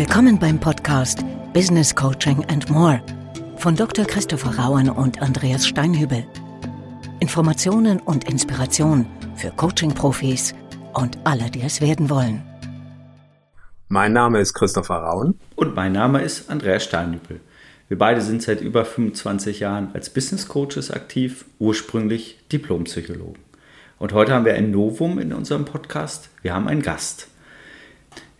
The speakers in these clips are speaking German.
Willkommen beim Podcast Business Coaching and More von Dr. Christopher Rauen und Andreas Steinhübel. Informationen und Inspiration für Coaching-Profis und alle, die es werden wollen. Mein Name ist Christopher Rauen. Und mein Name ist Andreas Steinhübel. Wir beide sind seit über 25 Jahren als Business Coaches aktiv, ursprünglich Diplompsychologen. Und heute haben wir ein Novum in unserem Podcast. Wir haben einen Gast.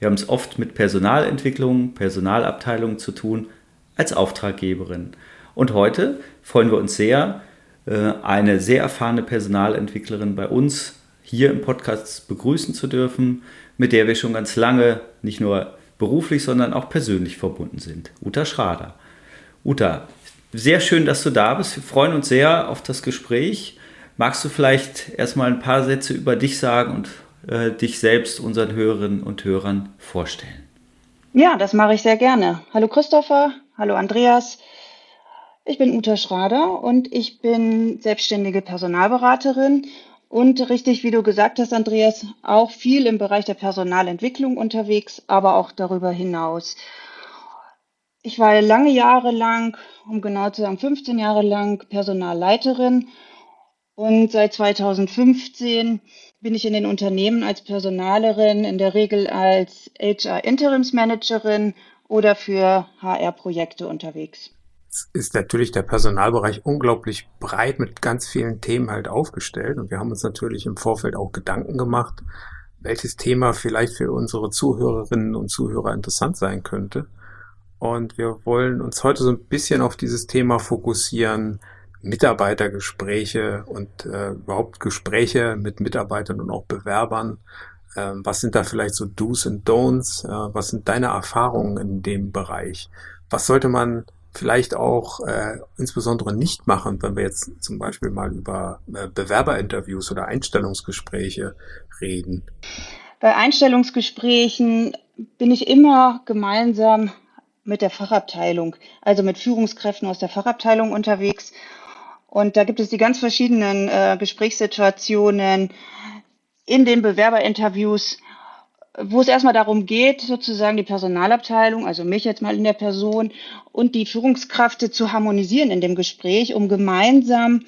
Wir haben es oft mit Personalentwicklung, Personalabteilungen zu tun, als Auftraggeberin. Und heute freuen wir uns sehr, äh, eine sehr erfahrene Personalentwicklerin bei uns hier im Podcast begrüßen zu dürfen, mit der wir schon ganz lange nicht nur beruflich, sondern auch persönlich verbunden sind. Uta Schrader. Uta, sehr schön, dass du da bist. Wir freuen uns sehr auf das Gespräch. Magst du vielleicht erstmal ein paar Sätze über dich sagen und äh, dich selbst unseren Hörerinnen und Hörern vorstellen. Ja, das mache ich sehr gerne. Hallo Christopher, hallo Andreas. Ich bin Uta Schrader und ich bin selbstständige Personalberaterin und richtig, wie du gesagt hast, Andreas, auch viel im Bereich der Personalentwicklung unterwegs, aber auch darüber hinaus. Ich war lange Jahre lang, um genau zu sagen 15 Jahre lang Personalleiterin und seit 2015 bin ich in den Unternehmen als Personalerin, in der Regel als HR-Interimsmanagerin oder für HR-Projekte unterwegs. Ist natürlich der Personalbereich unglaublich breit mit ganz vielen Themen halt aufgestellt und wir haben uns natürlich im Vorfeld auch Gedanken gemacht, welches Thema vielleicht für unsere Zuhörerinnen und Zuhörer interessant sein könnte. Und wir wollen uns heute so ein bisschen auf dieses Thema fokussieren, Mitarbeitergespräche und äh, überhaupt Gespräche mit Mitarbeitern und auch Bewerbern. Ähm, was sind da vielleicht so Do's und Don'ts? Äh, was sind deine Erfahrungen in dem Bereich? Was sollte man vielleicht auch äh, insbesondere nicht machen, wenn wir jetzt zum Beispiel mal über äh, Bewerberinterviews oder Einstellungsgespräche reden? Bei Einstellungsgesprächen bin ich immer gemeinsam mit der Fachabteilung, also mit Führungskräften aus der Fachabteilung unterwegs und da gibt es die ganz verschiedenen äh, Gesprächssituationen in den Bewerberinterviews, wo es erstmal darum geht, sozusagen die Personalabteilung, also mich jetzt mal in der Person und die Führungskraft zu harmonisieren in dem Gespräch, um gemeinsam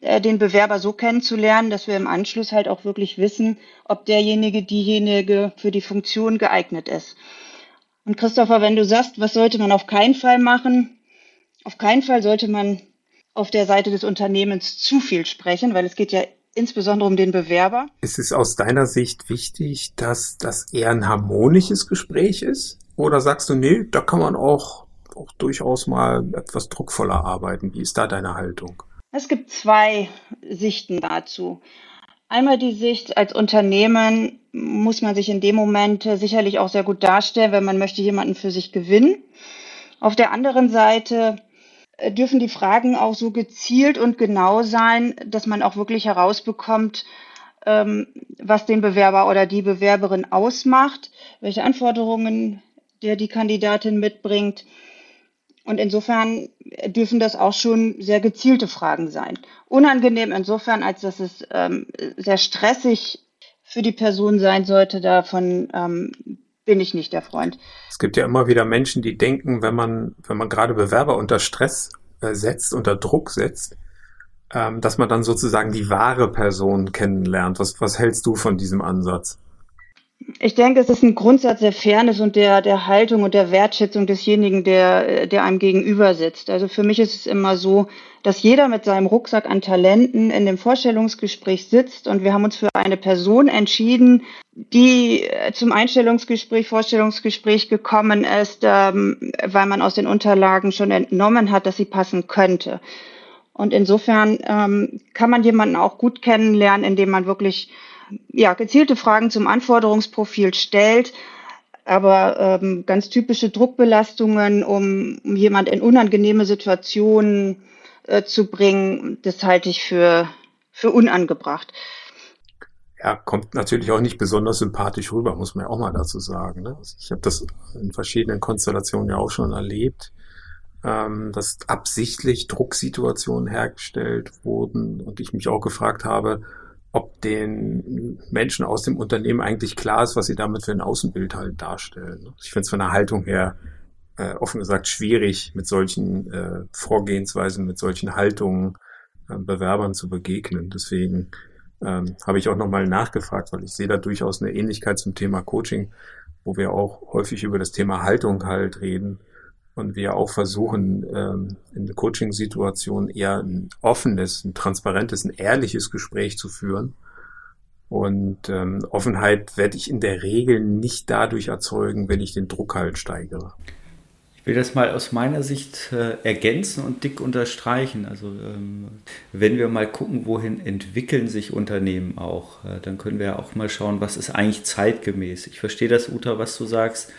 äh, den Bewerber so kennenzulernen, dass wir im Anschluss halt auch wirklich wissen, ob derjenige, diejenige für die Funktion geeignet ist. Und Christopher, wenn du sagst, was sollte man auf keinen Fall machen? Auf keinen Fall sollte man auf der Seite des Unternehmens zu viel sprechen, weil es geht ja insbesondere um den Bewerber. Ist es aus deiner Sicht wichtig, dass das eher ein harmonisches Gespräch ist? Oder sagst du, nee, da kann man auch, auch durchaus mal etwas druckvoller arbeiten? Wie ist da deine Haltung? Es gibt zwei Sichten dazu. Einmal die Sicht als Unternehmen muss man sich in dem Moment sicherlich auch sehr gut darstellen, wenn man möchte jemanden für sich gewinnen. Auf der anderen Seite äh, dürfen die Fragen auch so gezielt und genau sein, dass man auch wirklich herausbekommt, ähm, was den Bewerber oder die Bewerberin ausmacht, welche Anforderungen der die Kandidatin mitbringt. Und insofern dürfen das auch schon sehr gezielte Fragen sein. Unangenehm insofern, als dass es ähm, sehr stressig für die Person sein sollte. Davon ähm, bin ich nicht der Freund. Es gibt ja immer wieder Menschen, die denken, wenn man, wenn man gerade Bewerber unter Stress äh, setzt, unter Druck setzt, ähm, dass man dann sozusagen die wahre Person kennenlernt. Was, was hältst du von diesem Ansatz? Ich denke, es ist ein Grundsatz der Fairness und der, der Haltung und der Wertschätzung desjenigen, der, der einem gegenüber sitzt. Also für mich ist es immer so, dass jeder mit seinem Rucksack an Talenten in dem Vorstellungsgespräch sitzt und wir haben uns für eine Person entschieden, die äh, zum Einstellungsgespräch, Vorstellungsgespräch gekommen ist, ähm, weil man aus den Unterlagen schon entnommen hat, dass sie passen könnte. Und insofern ähm, kann man jemanden auch gut kennenlernen, indem man wirklich ja, gezielte Fragen zum Anforderungsprofil stellt, aber ähm, ganz typische Druckbelastungen, um, um jemand in unangenehme Situationen äh, zu bringen, das halte ich für, für unangebracht. Ja, kommt natürlich auch nicht besonders sympathisch rüber, muss man ja auch mal dazu sagen. Ne? Also ich habe das in verschiedenen Konstellationen ja auch schon erlebt, ähm, dass absichtlich Drucksituationen hergestellt wurden und ich mich auch gefragt habe, ob den Menschen aus dem Unternehmen eigentlich klar ist, was sie damit für ein Außenbild halt darstellen. Ich finde es von der Haltung her äh, offen gesagt schwierig, mit solchen äh, Vorgehensweisen, mit solchen Haltungen äh, Bewerbern zu begegnen. Deswegen ähm, habe ich auch nochmal nachgefragt, weil ich sehe da durchaus eine Ähnlichkeit zum Thema Coaching, wo wir auch häufig über das Thema Haltung halt reden und wir auch versuchen, ähm, in der Coaching-Situation eher ein offenes, ein transparentes, ein ehrliches Gespräch zu führen. Und ähm, Offenheit werde ich in der Regel nicht dadurch erzeugen, wenn ich den Druck halt steigere will das mal aus meiner Sicht äh, ergänzen und dick unterstreichen. Also ähm, wenn wir mal gucken, wohin entwickeln sich Unternehmen auch, äh, dann können wir auch mal schauen, was ist eigentlich zeitgemäß. Ich verstehe das, Uta, was du sagst,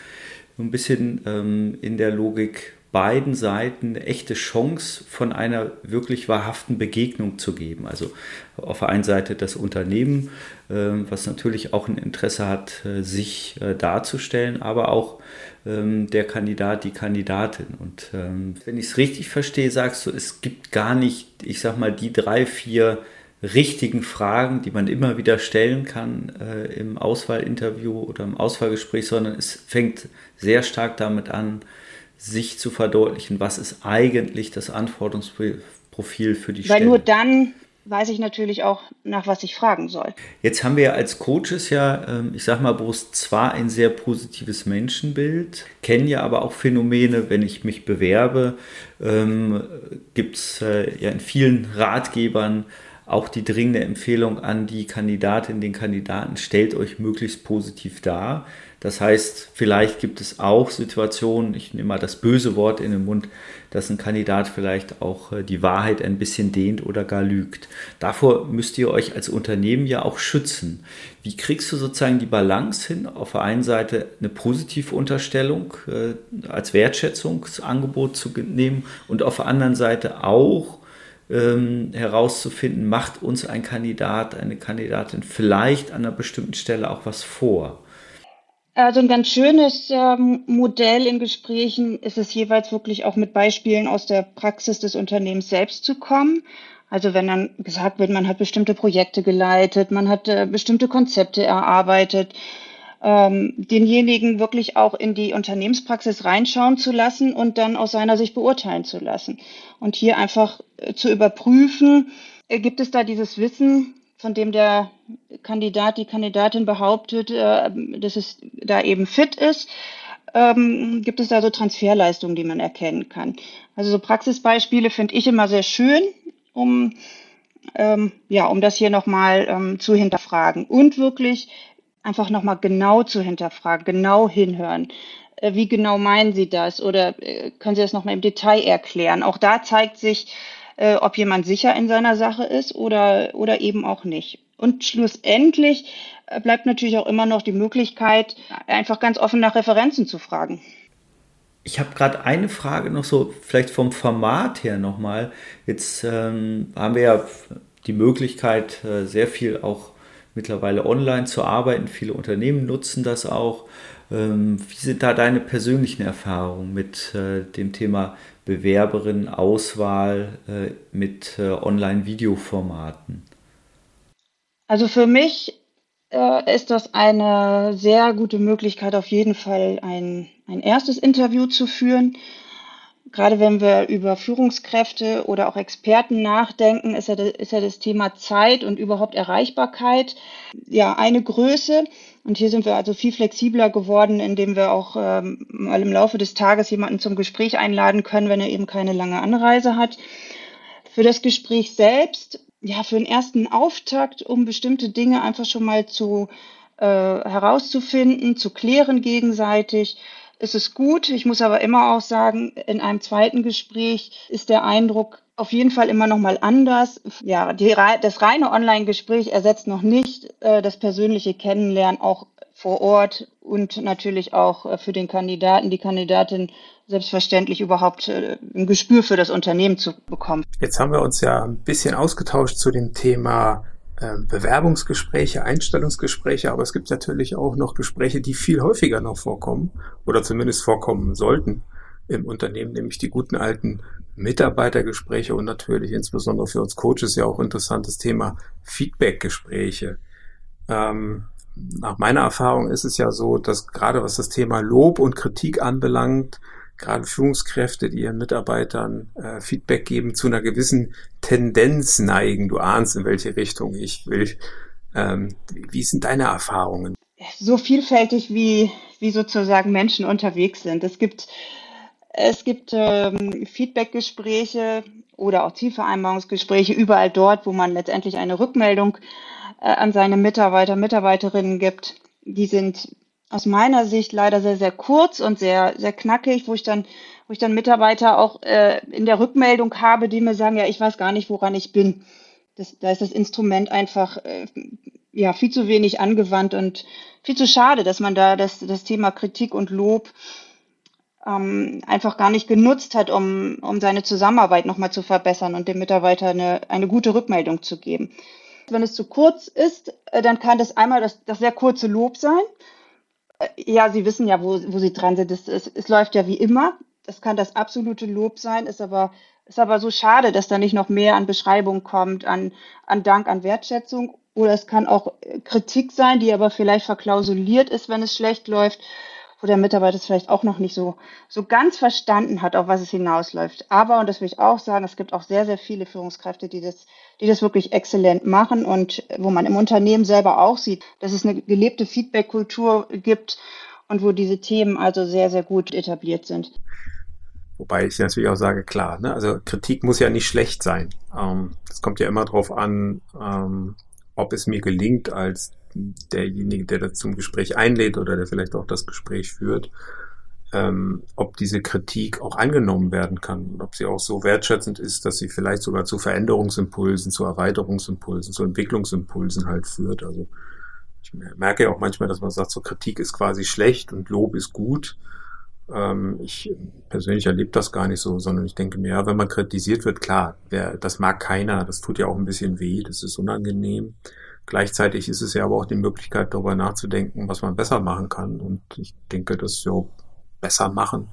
so ein bisschen ähm, in der Logik beiden Seiten eine echte Chance von einer wirklich wahrhaften Begegnung zu geben. Also auf der einen Seite das Unternehmen, äh, was natürlich auch ein Interesse hat, äh, sich äh, darzustellen, aber auch ähm, der Kandidat, die Kandidatin. Und ähm, wenn ich es richtig verstehe, sagst du, es gibt gar nicht, ich sag mal, die drei, vier richtigen Fragen, die man immer wieder stellen kann äh, im Auswahlinterview oder im Auswahlgespräch, sondern es fängt sehr stark damit an, sich zu verdeutlichen, was ist eigentlich das Anforderungsprofil für die Weil Stelle. Weil nur dann weiß ich natürlich auch, nach was ich fragen soll. Jetzt haben wir als Coaches ja, ähm, ich sag mal bloß zwar ein sehr positives Menschenbild, kennen ja aber auch Phänomene, wenn ich mich bewerbe, ähm, gibt es äh, ja in vielen Ratgebern auch die dringende Empfehlung an die Kandidatin, den Kandidaten, stellt euch möglichst positiv dar. Das heißt, vielleicht gibt es auch Situationen, ich nehme mal das böse Wort in den Mund, dass ein Kandidat vielleicht auch äh, die Wahrheit ein bisschen dehnt oder gar lügt. Davor müsst ihr euch als Unternehmen ja auch schützen. Wie kriegst du sozusagen die Balance hin? Auf der einen Seite eine positive Unterstellung äh, als Wertschätzungsangebot zu nehmen und auf der anderen Seite auch ähm, herauszufinden, macht uns ein Kandidat, eine Kandidatin vielleicht an einer bestimmten Stelle auch was vor? Also ein ganz schönes ähm, Modell in Gesprächen ist es jeweils wirklich auch mit Beispielen aus der Praxis des Unternehmens selbst zu kommen. Also wenn dann gesagt wird, man hat bestimmte Projekte geleitet, man hat äh, bestimmte Konzepte erarbeitet, ähm, denjenigen wirklich auch in die Unternehmenspraxis reinschauen zu lassen und dann aus seiner Sicht beurteilen zu lassen. Und hier einfach äh, zu überprüfen, äh, gibt es da dieses Wissen, von dem der Kandidat, die Kandidatin behauptet, äh, dass es da eben fit ist, ähm, gibt es da so Transferleistungen, die man erkennen kann. Also so Praxisbeispiele finde ich immer sehr schön, um ähm, ja, um das hier nochmal ähm, zu hinterfragen und wirklich einfach nochmal genau zu hinterfragen, genau hinhören. Äh, wie genau meinen Sie das? Oder äh, können Sie das nochmal im Detail erklären? Auch da zeigt sich, äh, ob jemand sicher in seiner Sache ist oder, oder eben auch nicht. Und schlussendlich bleibt natürlich auch immer noch die Möglichkeit, einfach ganz offen nach Referenzen zu fragen. Ich habe gerade eine Frage noch so, vielleicht vom Format her nochmal. Jetzt ähm, haben wir ja die Möglichkeit, sehr viel auch mittlerweile online zu arbeiten. Viele Unternehmen nutzen das auch. Ähm, wie sind da deine persönlichen Erfahrungen mit äh, dem Thema Bewerberin-Auswahl äh, mit äh, Online-Videoformaten? Also für mich ist das eine sehr gute Möglichkeit, auf jeden Fall ein, ein erstes Interview zu führen. Gerade wenn wir über Führungskräfte oder auch Experten nachdenken, ist ja, ist ja das Thema Zeit und überhaupt Erreichbarkeit ja eine Größe. Und hier sind wir also viel flexibler geworden, indem wir auch ähm, mal im Laufe des Tages jemanden zum Gespräch einladen können, wenn er eben keine lange Anreise hat. Für das Gespräch selbst, ja, für den ersten Auftakt, um bestimmte Dinge einfach schon mal zu äh, herauszufinden, zu klären gegenseitig, ist es gut. Ich muss aber immer auch sagen, in einem zweiten Gespräch ist der Eindruck auf jeden Fall immer noch mal anders. Ja, die, das reine Online-Gespräch ersetzt noch nicht äh, das persönliche Kennenlernen auch vor Ort und natürlich auch äh, für den Kandidaten, die Kandidatin selbstverständlich überhaupt äh, ein Gespür für das Unternehmen zu bekommen. Jetzt haben wir uns ja ein bisschen ausgetauscht zu dem Thema Bewerbungsgespräche, Einstellungsgespräche, aber es gibt natürlich auch noch Gespräche, die viel häufiger noch vorkommen oder zumindest vorkommen sollten im Unternehmen, nämlich die guten alten Mitarbeitergespräche und natürlich insbesondere für uns Coaches ja auch interessantes Thema Feedbackgespräche. Ähm, nach meiner Erfahrung ist es ja so, dass gerade was das Thema Lob und Kritik anbelangt, gerade Führungskräfte, die ihren Mitarbeitern äh, Feedback geben, zu einer gewissen Tendenz neigen. Du ahnst, in welche Richtung ich will. Ähm, wie sind deine Erfahrungen? So vielfältig wie, wie sozusagen Menschen unterwegs sind. Es gibt, es gibt ähm, Feedbackgespräche oder auch Zielvereinbarungsgespräche überall dort, wo man letztendlich eine Rückmeldung äh, an seine Mitarbeiter, Mitarbeiterinnen gibt. Die sind aus meiner Sicht leider sehr, sehr kurz und sehr, sehr knackig, wo ich dann, wo ich dann Mitarbeiter auch äh, in der Rückmeldung habe, die mir sagen, ja, ich weiß gar nicht, woran ich bin. Das, da ist das Instrument einfach äh, ja viel zu wenig angewandt und viel zu schade, dass man da das, das Thema Kritik und Lob ähm, einfach gar nicht genutzt hat, um, um seine Zusammenarbeit nochmal zu verbessern und dem Mitarbeiter eine, eine gute Rückmeldung zu geben. Wenn es zu kurz ist, äh, dann kann das einmal das, das sehr kurze Lob sein ja, Sie wissen ja, wo, wo Sie dran sind. Es, es, es läuft ja wie immer. Das kann das absolute Lob sein, ist aber, ist aber so schade, dass da nicht noch mehr an Beschreibung kommt, an, an Dank, an Wertschätzung. Oder es kann auch Kritik sein, die aber vielleicht verklausuliert ist, wenn es schlecht läuft wo der Mitarbeiter es vielleicht auch noch nicht so, so ganz verstanden hat, auf was es hinausläuft. Aber, und das will ich auch sagen, es gibt auch sehr, sehr viele Führungskräfte, die das, die das wirklich exzellent machen und wo man im Unternehmen selber auch sieht, dass es eine gelebte Feedback-Kultur gibt und wo diese Themen also sehr, sehr gut etabliert sind. Wobei ich natürlich auch sage, klar, ne? also Kritik muss ja nicht schlecht sein. Ähm, es kommt ja immer darauf an, ähm, ob es mir gelingt, als derjenige, der das zum Gespräch einlädt oder der vielleicht auch das Gespräch führt, ähm, ob diese Kritik auch angenommen werden kann, ob sie auch so wertschätzend ist, dass sie vielleicht sogar zu Veränderungsimpulsen, zu Erweiterungsimpulsen, zu Entwicklungsimpulsen halt führt. Also ich merke ja auch manchmal, dass man sagt, so Kritik ist quasi schlecht und Lob ist gut. Ähm, ich persönlich erlebe das gar nicht so, sondern ich denke mir, ja, wenn man kritisiert wird, klar, wer, das mag keiner, das tut ja auch ein bisschen weh, das ist unangenehm. Gleichzeitig ist es ja aber auch die Möglichkeit, darüber nachzudenken, was man besser machen kann. Und ich denke, das so besser machen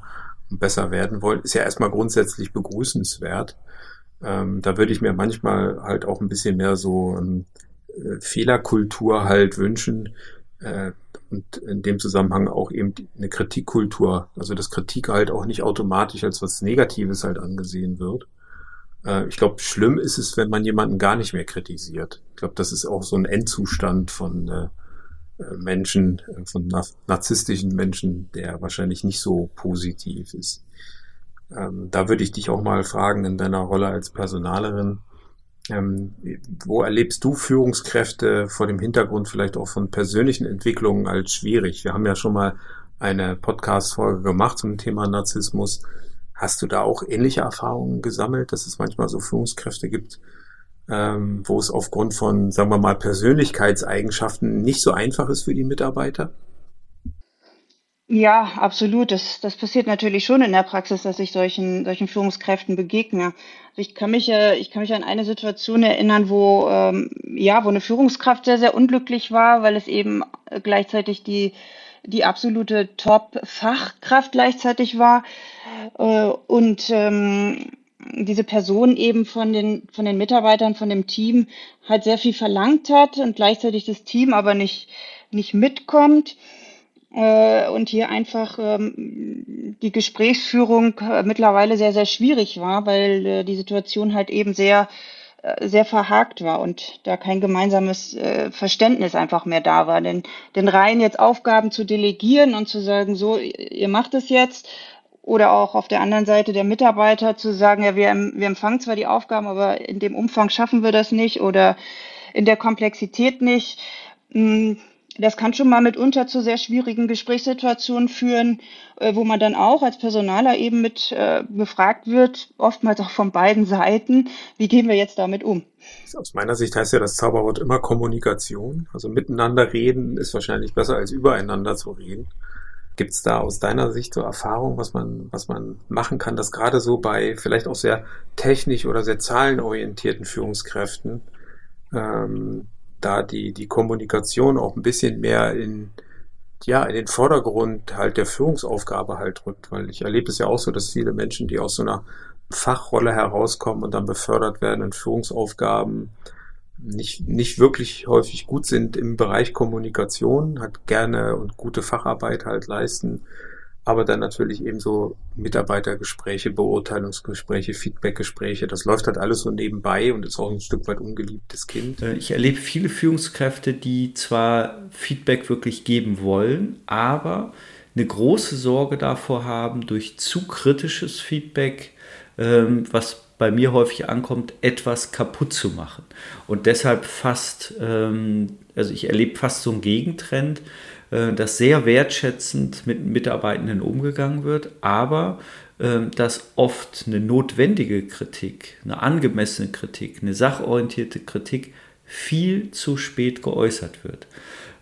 und besser werden wollen, ist ja erstmal grundsätzlich begrüßenswert. Ähm, da würde ich mir manchmal halt auch ein bisschen mehr so ähm, äh, Fehlerkultur halt wünschen. Äh, und in dem Zusammenhang auch eben eine Kritikkultur, also dass Kritik halt auch nicht automatisch als was Negatives halt angesehen wird. Äh, ich glaube, schlimm ist es, wenn man jemanden gar nicht mehr kritisiert. Ich glaube, das ist auch so ein Endzustand von äh, äh Menschen, äh, von narzisstischen Menschen, der wahrscheinlich nicht so positiv ist. Ähm, da würde ich dich auch mal fragen in deiner Rolle als Personalerin. Ähm, wo erlebst du Führungskräfte vor dem Hintergrund vielleicht auch von persönlichen Entwicklungen als schwierig? Wir haben ja schon mal eine Podcast-Folge gemacht zum Thema Narzissmus. Hast du da auch ähnliche Erfahrungen gesammelt, dass es manchmal so Führungskräfte gibt, ähm, wo es aufgrund von, sagen wir mal, Persönlichkeitseigenschaften nicht so einfach ist für die Mitarbeiter? Ja, absolut. Das, das passiert natürlich schon in der Praxis, dass ich solchen, solchen Führungskräften begegne. Also ich kann mich, äh, ich kann mich an eine Situation erinnern, wo, ähm, ja, wo eine Führungskraft sehr, sehr unglücklich war, weil es eben gleichzeitig die, die absolute Top-Fachkraft gleichzeitig war. Äh, und ähm, diese Person eben von den, von den Mitarbeitern, von dem Team halt sehr viel verlangt hat und gleichzeitig das Team aber nicht, nicht mitkommt. Äh, und hier einfach ähm, die Gesprächsführung äh, mittlerweile sehr, sehr schwierig war, weil äh, die Situation halt eben sehr sehr verhakt war und da kein gemeinsames äh, Verständnis einfach mehr da war. Denn den Reihen jetzt Aufgaben zu delegieren und zu sagen, so, ihr macht es jetzt, oder auch auf der anderen Seite der Mitarbeiter zu sagen, ja, wir, wir empfangen zwar die Aufgaben, aber in dem Umfang schaffen wir das nicht oder in der Komplexität nicht. Hm, das kann schon mal mitunter zu sehr schwierigen Gesprächssituationen führen, äh, wo man dann auch als Personaler eben mit äh, befragt wird, oftmals auch von beiden Seiten, wie gehen wir jetzt damit um? Aus meiner Sicht heißt ja das Zauberwort immer Kommunikation. Also miteinander reden ist wahrscheinlich besser als übereinander zu reden. Gibt es da aus deiner Sicht so Erfahrungen, was man, was man machen kann, dass gerade so bei vielleicht auch sehr technisch oder sehr zahlenorientierten Führungskräften ähm, da die, die Kommunikation auch ein bisschen mehr in ja, in den Vordergrund halt der Führungsaufgabe halt rückt, weil ich erlebe es ja auch so, dass viele Menschen, die aus so einer Fachrolle herauskommen und dann befördert werden in Führungsaufgaben, nicht, nicht wirklich häufig gut sind im Bereich Kommunikation, halt gerne und gute Facharbeit halt leisten, aber dann natürlich eben so Mitarbeitergespräche, Beurteilungsgespräche, Feedbackgespräche, das läuft halt alles so nebenbei und ist auch ein Stück weit ungeliebtes Kind. Äh, ich erlebe viele Führungskräfte, die zwar Feedback wirklich geben wollen, aber eine große Sorge davor haben, durch zu kritisches Feedback, ähm, was bei mir häufig ankommt, etwas kaputt zu machen. Und deshalb fast, ähm, also ich erlebe fast so einen Gegentrend, äh, dass sehr wertschätzend mit Mitarbeitenden umgegangen wird, aber ähm, dass oft eine notwendige Kritik, eine angemessene Kritik, eine sachorientierte Kritik viel zu spät geäußert wird.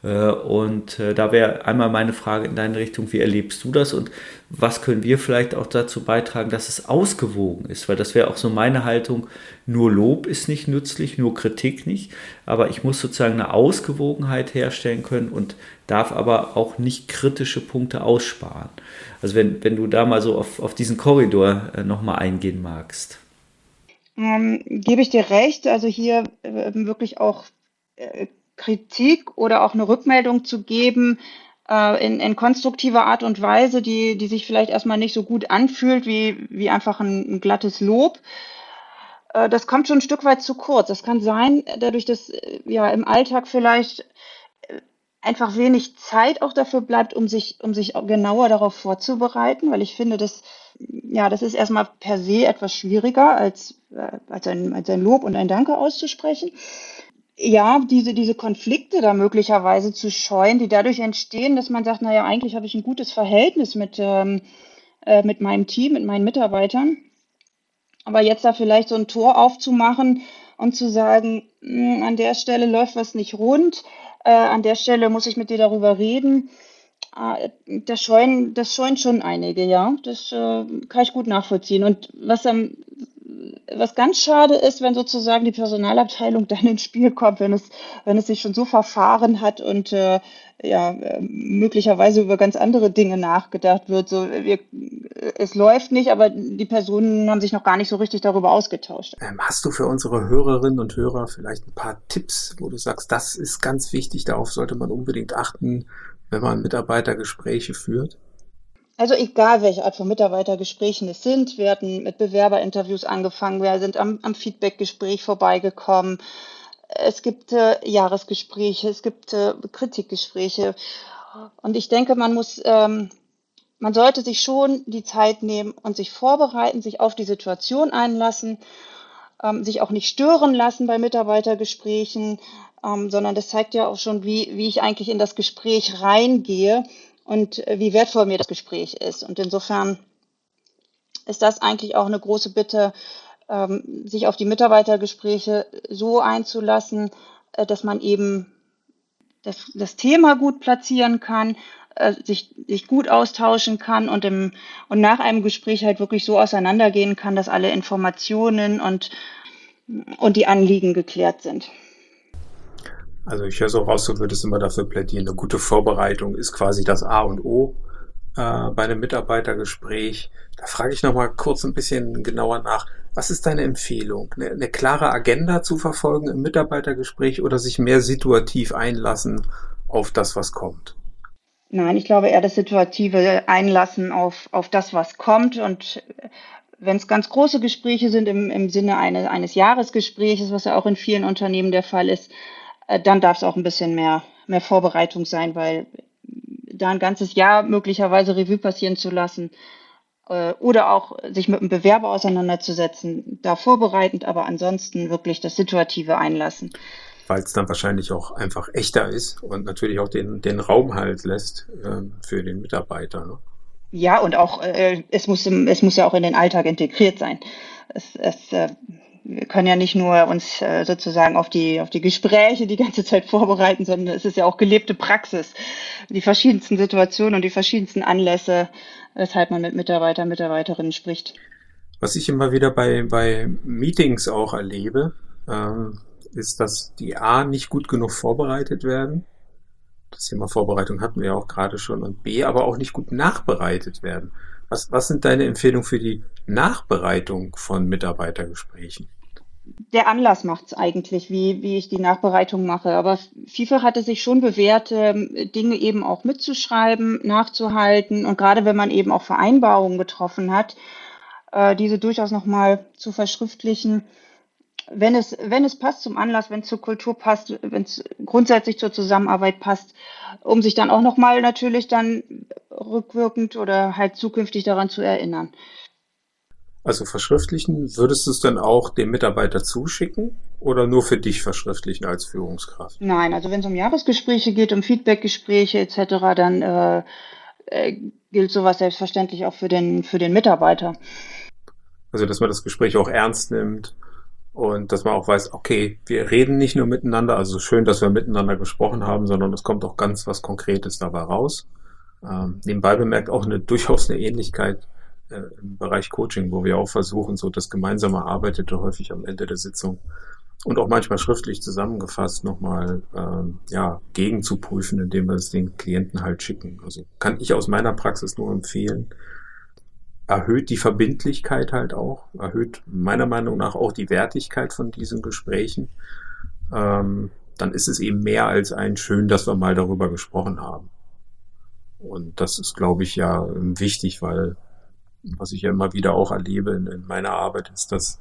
Äh, und äh, da wäre einmal meine Frage in deine Richtung, wie erlebst du das und was können wir vielleicht auch dazu beitragen, dass es ausgewogen ist? Weil das wäre auch so meine Haltung, nur Lob ist nicht nützlich, nur Kritik nicht, aber ich muss sozusagen eine Ausgewogenheit herstellen können und darf aber auch nicht kritische Punkte aussparen. Also wenn, wenn du da mal so auf, auf diesen Korridor äh, nochmal eingehen magst. Ähm, gebe ich dir recht, also hier äh, wirklich auch äh, Kritik oder auch eine Rückmeldung zu geben äh, in, in konstruktiver Art und Weise, die, die sich vielleicht erstmal nicht so gut anfühlt wie, wie einfach ein, ein glattes Lob. Äh, das kommt schon ein Stück weit zu kurz. Das kann sein, dadurch, dass äh, ja im Alltag vielleicht äh, einfach wenig Zeit auch dafür bleibt, um sich, um sich genauer darauf vorzubereiten, weil ich finde, dass, ja, das ist erstmal per se etwas schwieriger, als, als, ein, als ein Lob und ein Danke auszusprechen ja, diese, diese Konflikte da möglicherweise zu scheuen, die dadurch entstehen, dass man sagt, naja, eigentlich habe ich ein gutes Verhältnis mit, ähm, äh, mit meinem Team, mit meinen Mitarbeitern. Aber jetzt da vielleicht so ein Tor aufzumachen und zu sagen, mh, hm, an der Stelle läuft was nicht rund, äh, an der Stelle muss ich mit dir darüber reden, äh, das scheuen, das scheuen schon einige, ja. Das äh, kann ich gut nachvollziehen. Und was am was ganz schade ist, wenn sozusagen die Personalabteilung dann ins Spiel kommt, wenn es, wenn es sich schon so verfahren hat und äh, ja, äh, möglicherweise über ganz andere Dinge nachgedacht wird. So, wir, es läuft nicht, aber die Personen haben sich noch gar nicht so richtig darüber ausgetauscht. Ähm, hast du für unsere Hörerinnen und Hörer vielleicht ein paar Tipps, wo du sagst, das ist ganz wichtig, darauf sollte man unbedingt achten, wenn man Mitarbeitergespräche führt? Also egal, welche Art von Mitarbeitergesprächen es sind. Wir hatten mit Bewerberinterviews angefangen, wir sind am, am Feedbackgespräch vorbeigekommen. Es gibt äh, Jahresgespräche, es gibt äh, Kritikgespräche. Und ich denke, man muss, ähm, man sollte sich schon die Zeit nehmen und sich vorbereiten, sich auf die Situation einlassen, ähm, sich auch nicht stören lassen bei Mitarbeitergesprächen, ähm, sondern das zeigt ja auch schon, wie, wie ich eigentlich in das Gespräch reingehe und äh, wie wertvoll mir das Gespräch ist. Und insofern ist das eigentlich auch eine große Bitte, ähm, sich auf die Mitarbeitergespräche so einzulassen, äh, dass man eben das, das Thema gut platzieren kann, äh, sich, sich gut austauschen kann und, im, und nach einem Gespräch halt wirklich so auseinandergehen kann, dass alle Informationen und, und die Anliegen geklärt sind. Also ich höre so raus, du würdest immer dafür plädieren, eine gute Vorbereitung ist quasi das A und O äh, bei einem Mitarbeitergespräch. Da frage ich nochmal kurz ein bisschen genauer nach. Was ist deine Empfehlung? Eine, eine klare Agenda zu verfolgen im Mitarbeitergespräch oder sich mehr situativ einlassen auf das, was kommt? Nein, ich glaube eher das situative Einlassen auf, auf das, was kommt. Und wenn es ganz große Gespräche sind im, im Sinne eine, eines Jahresgespräches, was ja auch in vielen Unternehmen der Fall ist, dann darf es auch ein bisschen mehr, mehr Vorbereitung sein, weil da ein ganzes Jahr möglicherweise Revue passieren zu lassen äh, oder auch sich mit einem Bewerber auseinanderzusetzen, da vorbereitend, aber ansonsten wirklich das Situative einlassen. Weil es dann wahrscheinlich auch einfach echter ist und natürlich auch den, den Raum halt lässt äh, für den Mitarbeiter. Ne? Ja, und auch äh, es, muss im, es muss ja auch in den Alltag integriert sein. Es, es äh, wir können ja nicht nur uns äh, sozusagen auf die, auf die Gespräche die ganze Zeit vorbereiten, sondern es ist ja auch gelebte Praxis. Die verschiedensten Situationen und die verschiedensten Anlässe, weshalb man mit Mitarbeitern, Mitarbeiterinnen spricht. Was ich immer wieder bei, bei Meetings auch erlebe, ähm, ist, dass die A nicht gut genug vorbereitet werden. Das Thema Vorbereitung hatten wir ja auch gerade schon. Und B, aber auch nicht gut nachbereitet werden. Was, was sind deine Empfehlungen für die Nachbereitung von Mitarbeitergesprächen? der Anlass macht es eigentlich, wie, wie ich die Nachbereitung mache. Aber FIFA hatte sich schon bewährt, ähm, Dinge eben auch mitzuschreiben, nachzuhalten und gerade wenn man eben auch Vereinbarungen getroffen hat, äh, diese durchaus nochmal zu verschriftlichen, wenn es, wenn es passt zum Anlass, wenn es zur Kultur passt, wenn es grundsätzlich zur Zusammenarbeit passt, um sich dann auch nochmal natürlich dann rückwirkend oder halt zukünftig daran zu erinnern. Also verschriftlichen, würdest du es dann auch dem Mitarbeiter zuschicken oder nur für dich verschriftlichen als Führungskraft? Nein, also wenn es um Jahresgespräche geht, um Feedbackgespräche etc., dann äh, äh, gilt sowas selbstverständlich auch für den, für den Mitarbeiter. Also dass man das Gespräch auch ernst nimmt und dass man auch weiß, okay, wir reden nicht nur miteinander, also schön, dass wir miteinander gesprochen haben, sondern es kommt auch ganz was Konkretes dabei raus. Ähm, nebenbei bemerkt auch eine durchaus eine Ähnlichkeit äh, im Bereich Coaching, wo wir auch versuchen, so das gemeinsame Arbeitete häufig am Ende der Sitzung und auch manchmal schriftlich zusammengefasst nochmal ähm, ja, gegenzuprüfen, indem wir es den Klienten halt schicken. Also kann ich aus meiner Praxis nur empfehlen, erhöht die Verbindlichkeit halt auch, erhöht meiner Meinung nach auch die Wertigkeit von diesen Gesprächen. Ähm, dann ist es eben mehr als ein schön, dass wir mal darüber gesprochen haben. Und das ist, glaube ich, ja wichtig, weil was ich ja immer wieder auch erlebe in, in meiner Arbeit, ist, dass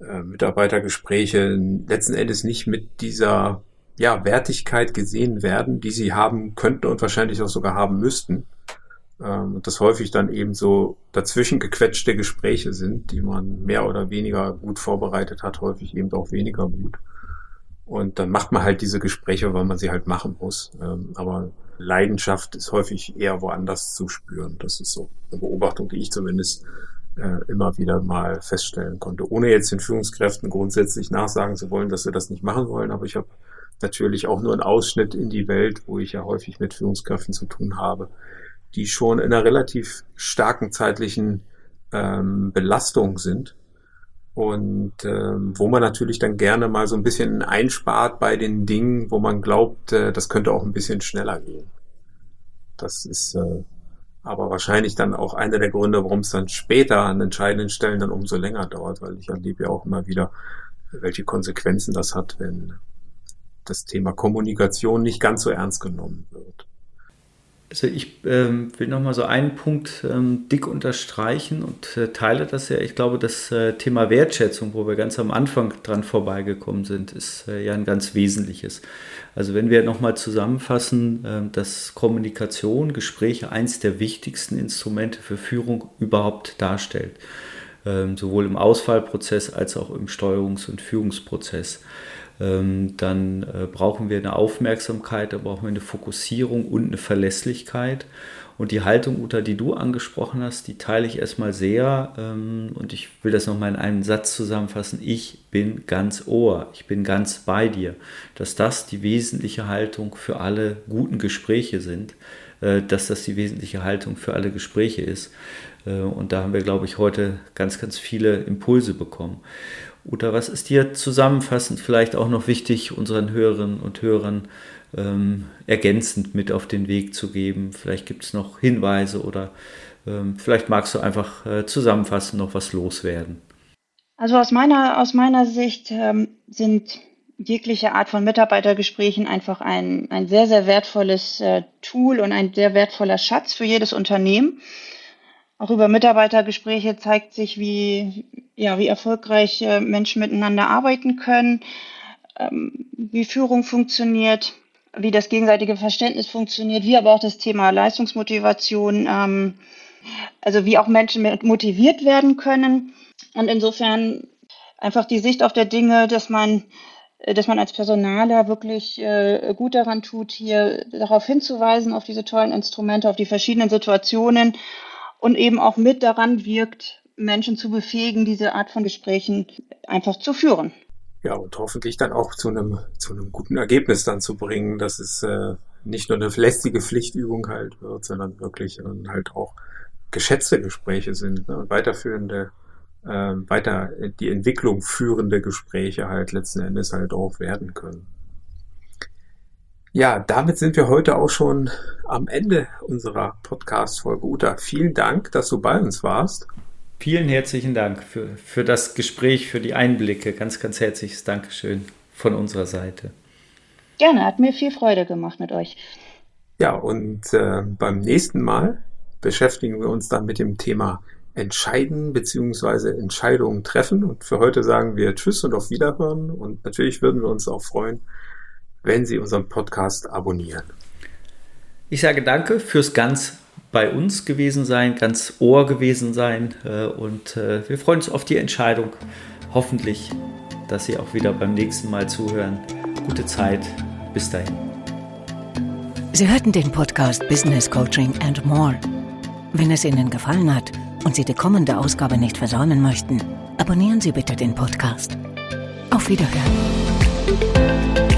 äh, Mitarbeitergespräche letzten Endes nicht mit dieser ja, Wertigkeit gesehen werden, die sie haben könnten und wahrscheinlich auch sogar haben müssten. Ähm, und das häufig dann eben so dazwischen gequetschte Gespräche sind, die man mehr oder weniger gut vorbereitet hat, häufig eben auch weniger gut. Und dann macht man halt diese Gespräche, weil man sie halt machen muss. Ähm, aber Leidenschaft ist häufig eher woanders zu spüren. Das ist so eine Beobachtung, die ich zumindest äh, immer wieder mal feststellen konnte. Ohne jetzt den Führungskräften grundsätzlich nachsagen zu wollen, dass wir das nicht machen wollen, aber ich habe natürlich auch nur einen Ausschnitt in die Welt, wo ich ja häufig mit Führungskräften zu tun habe, die schon in einer relativ starken zeitlichen ähm, Belastung sind und ähm, wo man natürlich dann gerne mal so ein bisschen einspart bei den Dingen, wo man glaubt, äh, das könnte auch ein bisschen schneller gehen. Das ist äh, aber wahrscheinlich dann auch einer der Gründe, warum es dann später an entscheidenden Stellen dann umso länger dauert, weil ich erlebe ja auch immer wieder, welche Konsequenzen das hat, wenn das Thema Kommunikation nicht ganz so ernst genommen wird. Also ich ähm, will nochmal so einen Punkt ähm, dick unterstreichen und äh, teile das ja. Ich glaube, das äh, Thema Wertschätzung, wo wir ganz am Anfang dran vorbeigekommen sind, ist äh, ja ein ganz wesentliches. Also wenn wir nochmal zusammenfassen, ähm, dass Kommunikation, Gespräche eins der wichtigsten Instrumente für Führung überhaupt darstellt. Ähm, sowohl im Auswahlprozess als auch im Steuerungs- und Führungsprozess. Ähm, dann äh, brauchen wir eine Aufmerksamkeit, da brauchen wir eine Fokussierung und eine Verlässlichkeit. Und die Haltung, Uta, die du angesprochen hast, die teile ich erstmal sehr. Ähm, und ich will das nochmal in einem Satz zusammenfassen. Ich bin ganz Ohr. Ich bin ganz bei dir. Dass das die wesentliche Haltung für alle guten Gespräche sind. Äh, dass das die wesentliche Haltung für alle Gespräche ist. Äh, und da haben wir, glaube ich, heute ganz, ganz viele Impulse bekommen. Uta, was ist dir zusammenfassend vielleicht auch noch wichtig, unseren Hörerinnen und Hörern ähm, ergänzend mit auf den Weg zu geben? Vielleicht gibt es noch Hinweise oder ähm, vielleicht magst du einfach äh, zusammenfassend noch was loswerden. Also aus meiner, aus meiner Sicht ähm, sind jegliche Art von Mitarbeitergesprächen einfach ein, ein sehr, sehr wertvolles äh, Tool und ein sehr wertvoller Schatz für jedes Unternehmen. Auch über Mitarbeitergespräche zeigt sich, wie, ja, wie erfolgreich äh, Menschen miteinander arbeiten können, ähm, wie Führung funktioniert, wie das gegenseitige Verständnis funktioniert, wie aber auch das Thema Leistungsmotivation, ähm, also wie auch Menschen motiviert werden können. Und insofern einfach die Sicht auf der Dinge, dass man dass man als Personaler wirklich äh, gut daran tut, hier darauf hinzuweisen, auf diese tollen Instrumente, auf die verschiedenen Situationen und eben auch mit daran wirkt, Menschen zu befähigen, diese Art von Gesprächen einfach zu führen. Ja, und hoffentlich dann auch zu einem, zu einem guten Ergebnis dann zu bringen, dass es äh, nicht nur eine lästige Pflichtübung halt wird, sondern wirklich dann halt auch geschätzte Gespräche sind, ne, weiterführende, äh, weiter die Entwicklung führende Gespräche halt letzten Endes halt auch werden können. Ja, damit sind wir heute auch schon am Ende unserer Podcast-Folge. Uta, vielen Dank, dass du bei uns warst. Vielen herzlichen Dank für, für das Gespräch, für die Einblicke. Ganz, ganz herzliches Dankeschön von unserer Seite. Gerne, hat mir viel Freude gemacht mit euch. Ja, und äh, beim nächsten Mal beschäftigen wir uns dann mit dem Thema Entscheiden bzw. Entscheidungen treffen. Und für heute sagen wir Tschüss und auf Wiederhören. Und natürlich würden wir uns auch freuen, wenn Sie unseren Podcast abonnieren. Ich sage danke fürs ganz bei uns gewesen sein, ganz Ohr gewesen sein äh, und äh, wir freuen uns auf die Entscheidung. Hoffentlich, dass Sie auch wieder beim nächsten Mal zuhören. Gute Zeit. Bis dahin. Sie hörten den Podcast Business Coaching and More. Wenn es Ihnen gefallen hat und Sie die kommende Ausgabe nicht versäumen möchten, abonnieren Sie bitte den Podcast. Auf Wiederhören.